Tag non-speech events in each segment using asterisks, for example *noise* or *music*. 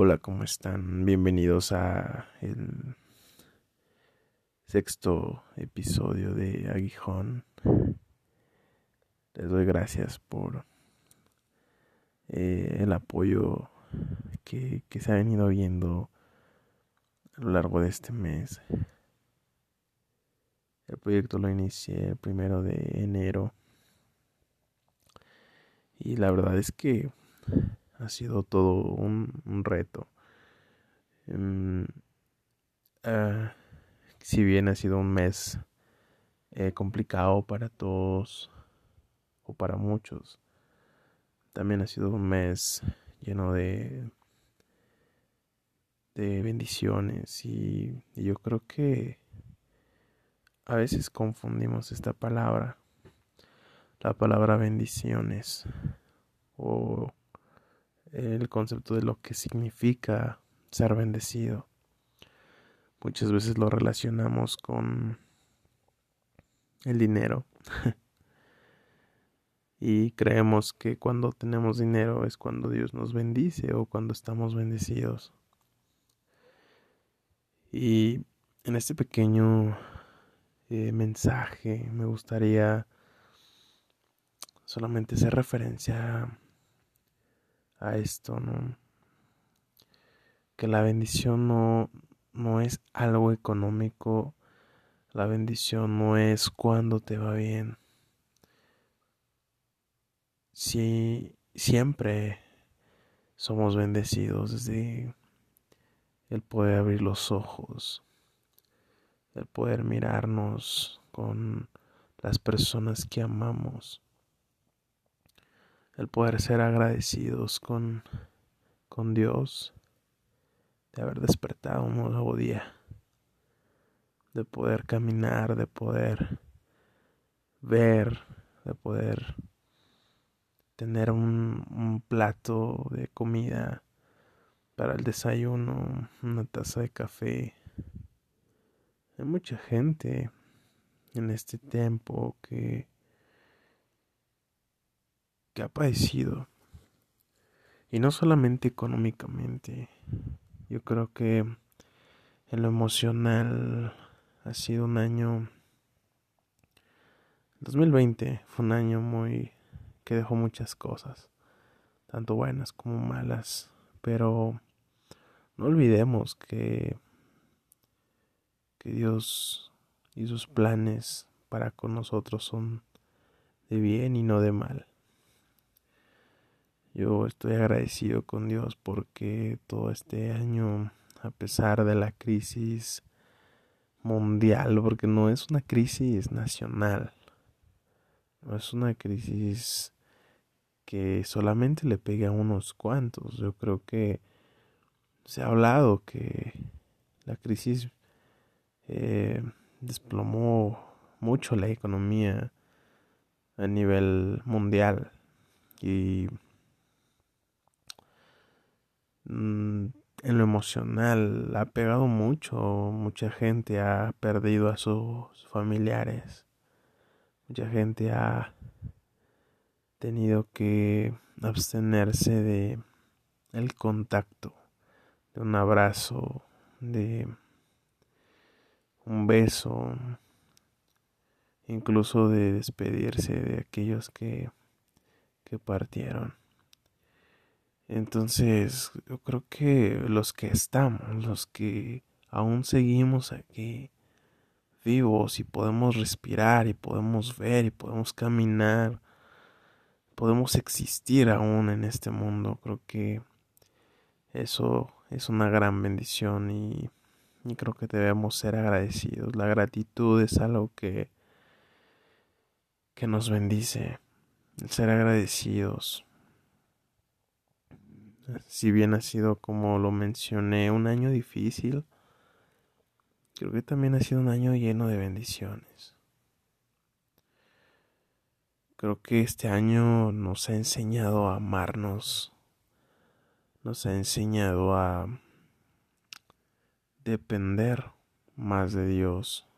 Hola, ¿cómo están? Bienvenidos a el sexto episodio de Aguijón. Les doy gracias por eh, el apoyo que, que se ha venido viendo a lo largo de este mes. El proyecto lo inicié el primero de enero. Y la verdad es que ha sido todo un, reto. Em, ah, si bien ha sido un mes eh, complicado para todos o para muchos, también ha sido un mes lleno de de bendiciones y, y yo creo que a veces confundimos esta palabra la palabra bendiciones o el concepto de lo que significa ser bendecido. Muchas veces lo relacionamos con el dinero. *laughs* y creemos que cuando tenemos dinero es cuando Dios nos bendice o cuando estamos bendecidos. Y en este pequeño eh, mensaje me gustaría solamente hacer referencia a esto, ¿no? Que la bendición no, no es algo económico, la bendición no es cuando te va bien. Si siempre somos bendecidos desde el poder abrir los ojos, el poder mirarnos con las personas que amamos el poder ser agradecidos con, con Dios, de haber despertado un nuevo día, de poder caminar, de poder ver, de poder tener un, un plato de comida para el desayuno, una taza de café. Hay mucha gente en este tiempo que ha padecido. Y no solamente económicamente. Yo creo que en lo emocional ha sido un año... 2020 fue un año muy... que dejó muchas cosas. Tanto buenas como malas. Pero no olvidemos que... que Dios y sus planes para con nosotros son de bien y no de mal. Yo estoy agradecido con Dios porque todo este año, a pesar de la crisis mundial, porque no es una crisis nacional, no es una crisis que solamente le pegue a unos cuantos. Yo creo que se ha hablado que la crisis eh, desplomó mucho la economía a nivel mundial y Mm, en lo emocional ha pegado mucho, mucha gente ha perdido a sus familiares, mucha gente ha tenido que abstenerse de el contacto, de un abrazo, de un beso, incluso de despedirse de aquellos que, que partieron. Entonces, yo creo que los que estamos, los que aún seguimos aquí vivos y podemos respirar y podemos ver y podemos caminar, podemos existir aún en este mundo, creo que eso es una gran bendición y, y creo que debemos ser agradecidos. La gratitud es algo que, que nos bendice, el ser agradecidos si bien ha sido, como lo mencioné, un año difícil, creo que también ha sido un año lleno de bendiciones. Creo que este año nos ha enseñado a amarnos, nos ha enseñado a depender más de Dios,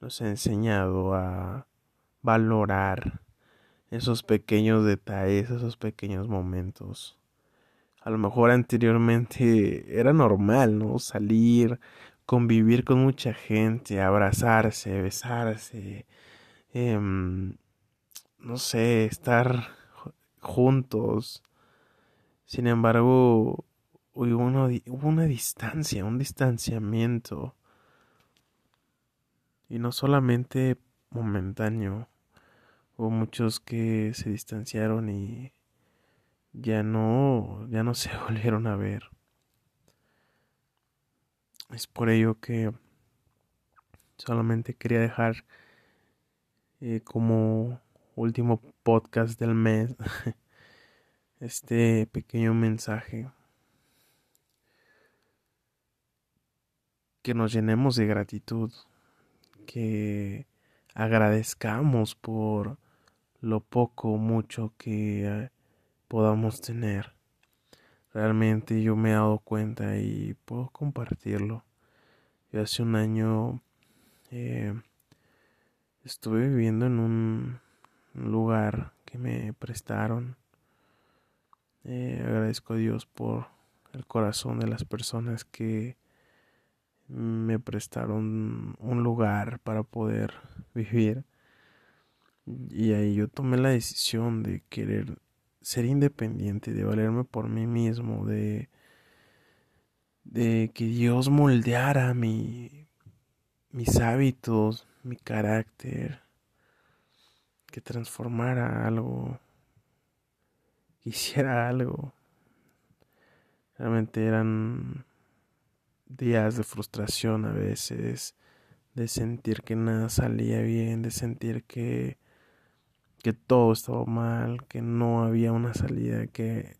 nos ha enseñado a valorar esos pequeños detalles, esos pequeños momentos a lo mejor anteriormente era normal, ¿no? Salir, convivir con mucha gente, abrazarse, besarse, em, no sé, estar juntos. Sin embargo, hubo una, hubo una distancia, un distanciamiento. Y no solamente momentáneo. Hubo muchos que se distanciaron y ya no, ya no *laughs* se volvieron a ver. Es por ello que solamente quería dejar eh, como último podcast del mes *laughs* este pequeño mensaje. Que nos llenemos de gratitud, que agradezcamos por lo poco o mucho que eh, podamos tener. Realmente yo me he dado cuenta y puedo compartirlo. Yo hace un año eh, estuve viviendo en un lugar que me prestaron. Eh, agradezco a Dios por el corazón de las personas que me prestaron un lugar para poder vivir. Y ahí yo tomé la decisión de querer ser independiente, de valerme por mí mismo, de, de que Dios moldeara mi, mis hábitos, mi carácter, que transformara algo, que hiciera algo. Realmente eran días de frustración a veces, de sentir que nada salía bien, de sentir que, que todo estaba mal, que no había una salida, que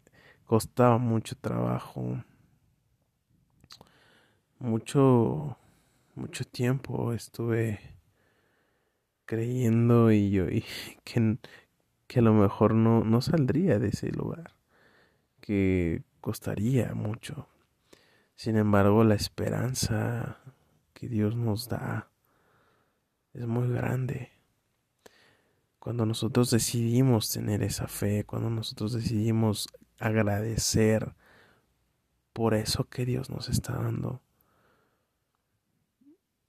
costaba mucho trabajo, mucho, mucho tiempo estuve creyendo y yo y *laughs* que, que a lo mejor no, no saldría de ese lugar, que costaría mucho. Sin embargo, la esperanza que Dios nos da es muy grande. Cuando nosotros decidimos tener esa fe, cuando nosotros decidimos agradecer por eso que Dios nos está dando,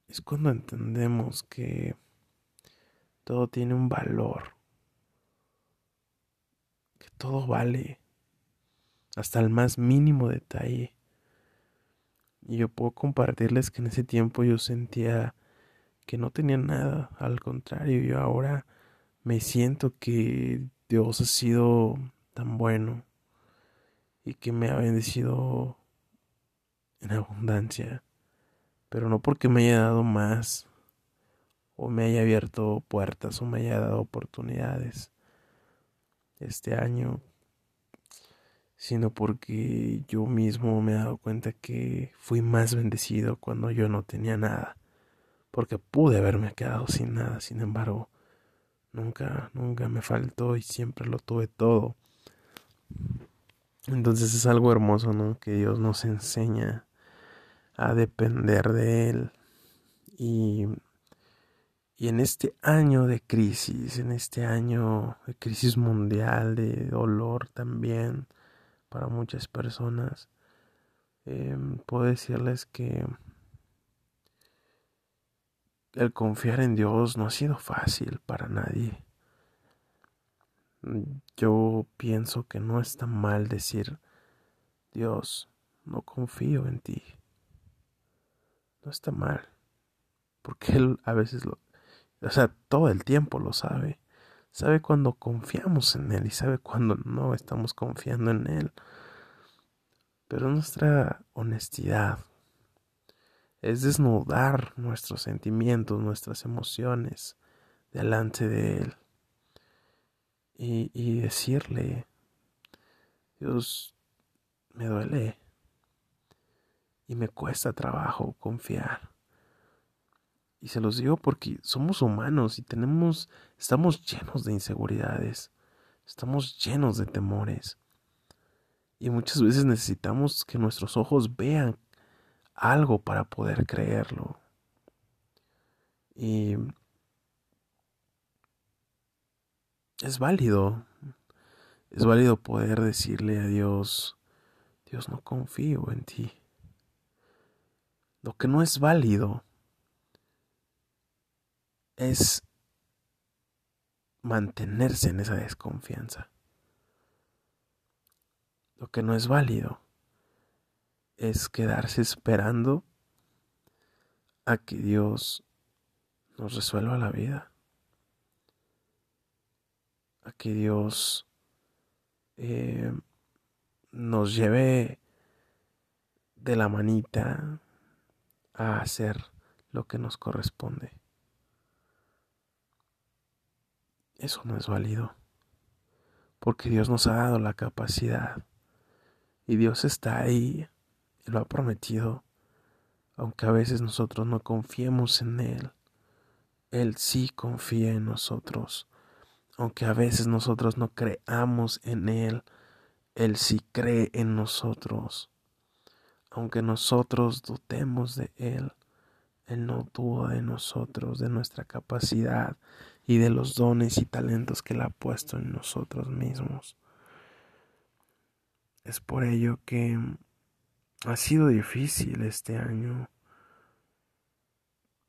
es cuando entendemos que todo tiene un valor, que todo vale, hasta el más mínimo detalle. Y yo puedo compartirles que en ese tiempo yo sentía que no tenía nada, al contrario, yo ahora me siento que Dios ha sido tan bueno y que me ha bendecido en abundancia, pero no porque me haya dado más o me haya abierto puertas o me haya dado oportunidades. Este año sino porque yo mismo me he dado cuenta que fui más bendecido cuando yo no tenía nada, porque pude haberme quedado sin nada, sin embargo, nunca, nunca me faltó y siempre lo tuve todo. Entonces es algo hermoso, ¿no? Que Dios nos enseña a depender de Él. Y, y en este año de crisis, en este año de crisis mundial, de dolor también, para muchas personas. Em, puedo decirles que el confiar en Dios no ha sido fácil para nadie. Yo pienso que no está mal decir, Dios, no confío en ti. No está mal. Porque Él a veces lo... O sea, todo el tiempo lo sabe sabe cuando confiamos en Él y sabe cuando no estamos confiando en Él. Pero nuestra honestidad es desnudar nuestros sentimientos, nuestras emociones delante de Él y, y decirle, Dios, me duele y me cuesta trabajo confiar. Y se los digo porque somos humanos y tenemos, estamos llenos de inseguridades, estamos llenos de temores. Y muchas veces necesitamos que nuestros ojos vean algo para poder creerlo. Y es válido, es válido poder decirle a Dios, Dios no confío en ti. Lo que no es válido es mantenerse en esa desconfianza. Lo que no es válido es quedarse esperando a que Dios nos resuelva la vida, a que Dios eh, nos lleve de la manita a hacer lo que nos corresponde. Eso no es válido, porque Dios nos ha dado la capacidad y Dios está ahí lo ha prometido, aunque a veces nosotros no confiemos en Él. Él sí confía en nosotros, aunque a veces nosotros no creamos en Él. Él sí cree en nosotros. Aunque nosotros dudemos de Él, Él no duda de nosotros, de nuestra capacidad y de los dones y talentos que Él ha puesto en nosotros mismos. Es por ello que ha sido difícil este año,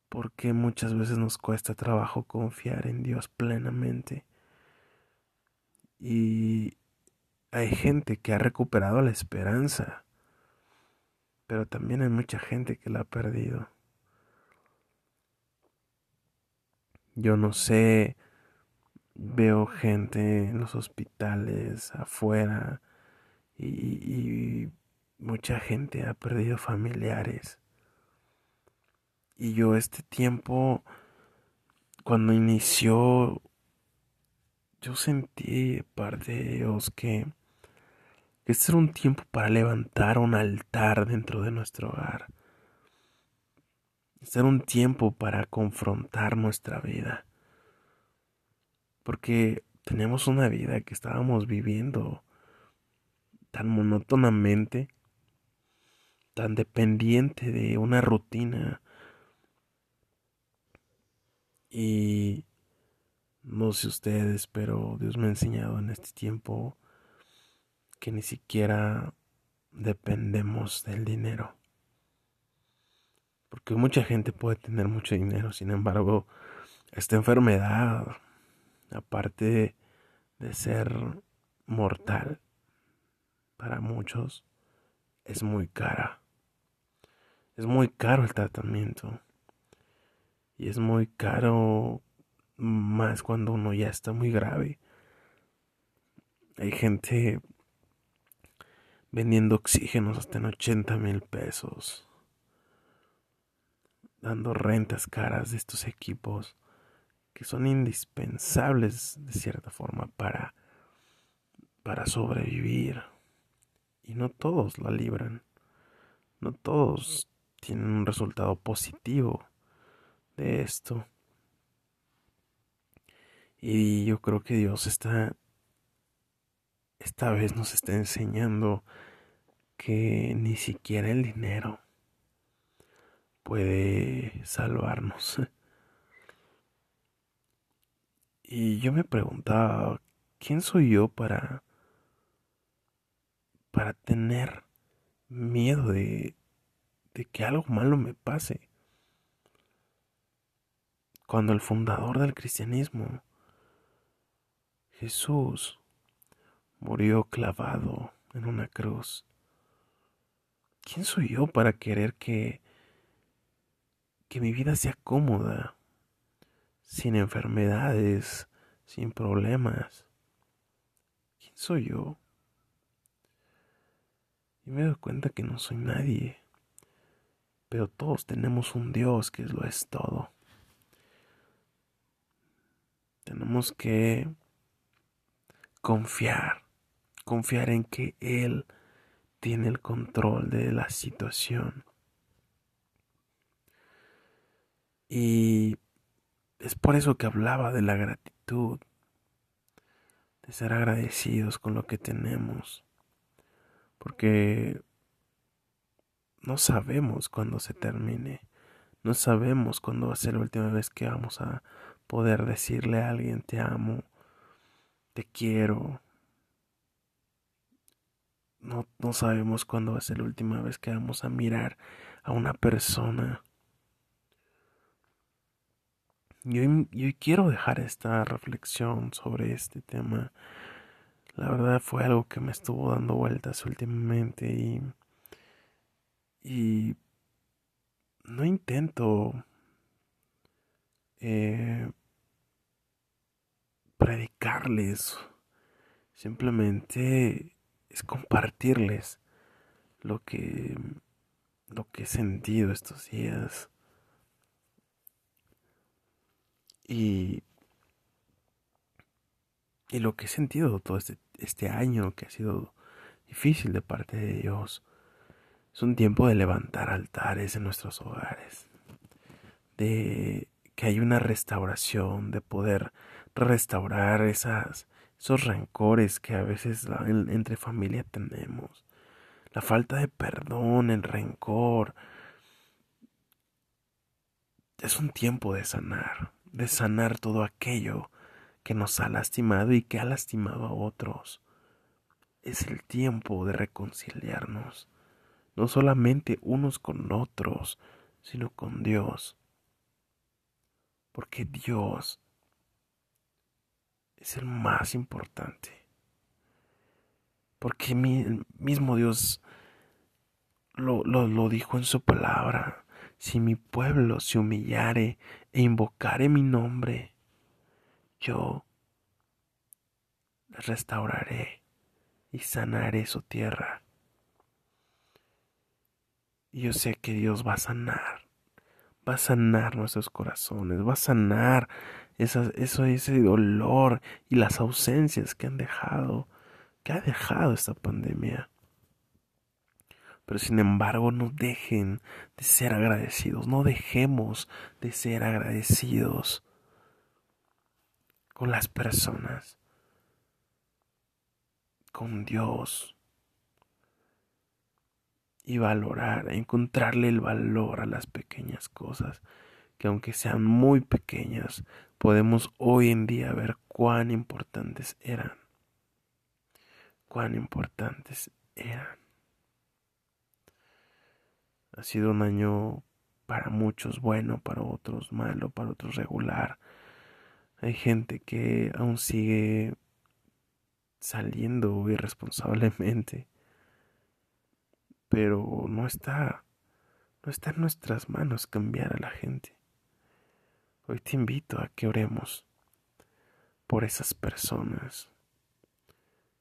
porque muchas veces nos cuesta trabajo confiar en Dios plenamente. Y hay gente que ha recuperado la esperanza, pero también hay mucha gente que la ha perdido. Yo no sé, veo gente en los hospitales, afuera, y, y mucha gente ha perdido familiares. Y yo este tiempo, cuando inició, yo sentí parte de Dios que este era un tiempo para levantar un altar dentro de nuestro hogar. Este era un tiempo para confrontar nuestra vida. Porque tenemos una vida que estábamos viviendo tan monótonamente, tan dependiente de una rutina. Y no sé ustedes, pero Dios me ha enseñado en este tiempo que ni siquiera dependemos del dinero. Porque mucha gente puede tener mucho dinero, sin embargo, esta enfermedad, aparte de ser mortal para muchos, es muy cara. Es muy caro el tratamiento. Y es muy caro más cuando uno ya está muy grave. Hay gente vendiendo oxígenos hasta en 80 mil pesos, dando rentas caras de estos equipos que son indispensables de cierta forma para, para sobrevivir. Y no todos la libran, no todos tienen un resultado positivo de esto. Y yo creo que Dios está esta vez nos está enseñando que ni siquiera el dinero puede salvarnos. Y yo me preguntaba, ¿quién soy yo para para tener miedo de de que algo malo me pase? Cuando el fundador del cristianismo, Jesús, murió clavado en una cruz. ¿Quién soy yo para querer que que mi vida sea cómoda, sin enfermedades, sin problemas? ¿Quién soy yo? Y me doy cuenta que no soy nadie, pero todos tenemos un Dios que lo es todo. Tenemos que confiar confiar en que Él tiene el control de la situación. Y es por eso que hablaba de la gratitud, de ser agradecidos con lo que tenemos, porque no sabemos cuándo se termine, no sabemos cuándo va a ser la última vez que vamos a poder decirle a alguien te amo, te quiero, no, no sabemos cuándo va a ser la última vez que vamos a mirar a una persona. Yo, yo quiero dejar esta reflexión sobre este tema. La verdad fue algo que me estuvo dando vueltas últimamente y, y no intento eh, predicarles, simplemente es compartirles lo que lo que he sentido estos días. Y y lo que he sentido todo este, este año que ha sido difícil de parte de Dios es un tiempo de levantar altares en nuestros hogares de que hay una restauración de poder restaurar esas esos rencores que a veces entre familia tenemos, la falta de perdón, el rencor. Es un tiempo de sanar, de sanar todo aquello que nos ha lastimado y que ha lastimado a otros. Es el tiempo de reconciliarnos, no solamente unos con otros, sino con Dios. Porque Dios es el más importante. Porque el mismo Dios lo, lo, dijo en su palabra. Si mi pueblo se humillare e invocare mi nombre, yo restauraré y sanaré su tierra. Yo sé que Dios va a sanar, va a sanar nuestros corazones, va a sanar eso, ese dolor y las ausencias que han dejado, que ha dejado esta pandemia. Pero sin embargo, no dejen de ser agradecidos, no dejemos de ser agradecidos con las personas, con Dios y valorar, encontrarle el valor a las pequeñas cosas, que aunque sean muy pequeñas, podemos hoy en día ver cuán importantes eran. Cuán importantes eran. Ha sido un año para muchos bueno, para otros malo, para otros regular. Hay gente que aún sigue saliendo irresponsablemente. Pero no está no está en nuestras manos cambiar a la gente. Hoy te invito a que oremos por esas personas.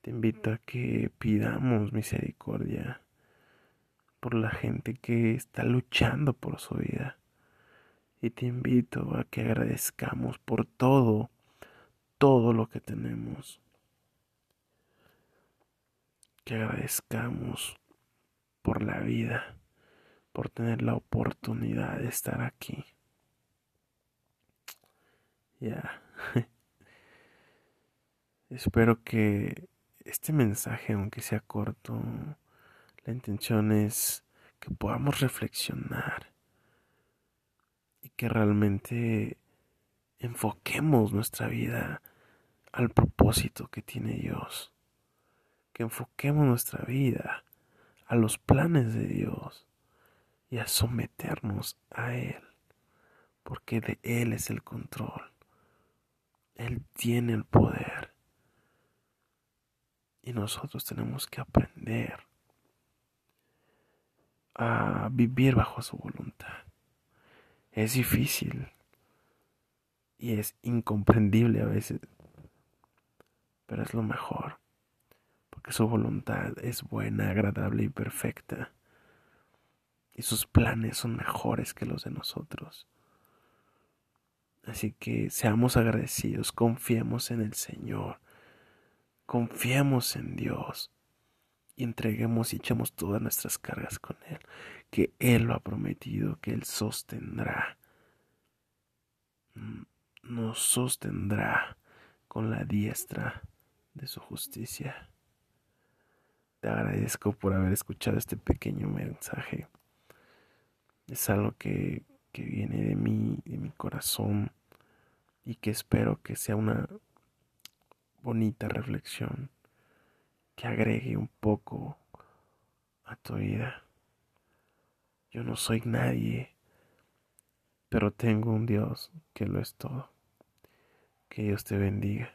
Te invito a que pidamos misericordia por la gente que está luchando por su vida. Y te invito a que agradezcamos por todo, todo lo que tenemos. Que agradezcamos por la vida, por tener la oportunidad de estar aquí. Ya. *laughs* Espero que este mensaje, aunque sea corto, la intención es que podamos reflexionar y que realmente enfoquemos nuestra vida al propósito que tiene Dios. Que enfoquemos nuestra vida a los planes de Dios y a someternos a Él, porque de Él es el control. Él tiene el poder. Y nosotros tenemos que aprender a vivir bajo su voluntad. Es difícil y es incomprendible a veces, pero es lo mejor, su voluntad es buena, agradable y perfecta, y sus planes son mejores que los de nosotros. Así que seamos agradecidos, confiemos en el Señor, confiemos en Dios y entreguemos y echemos todas nuestras cargas con Él, que Él lo ha prometido, que Él sostendrá, mm, nos sostendrá con la diestra de su justicia. Te agradezco por haber escuchado este pequeño mensaje. Es algo que que viene de mí, de mi corazón, y que espero que sea una bonita reflexión que agregue un poco tu vida. Yo no soy nadie, pero tengo un Dios que lo es todo. Que Dios te bendiga.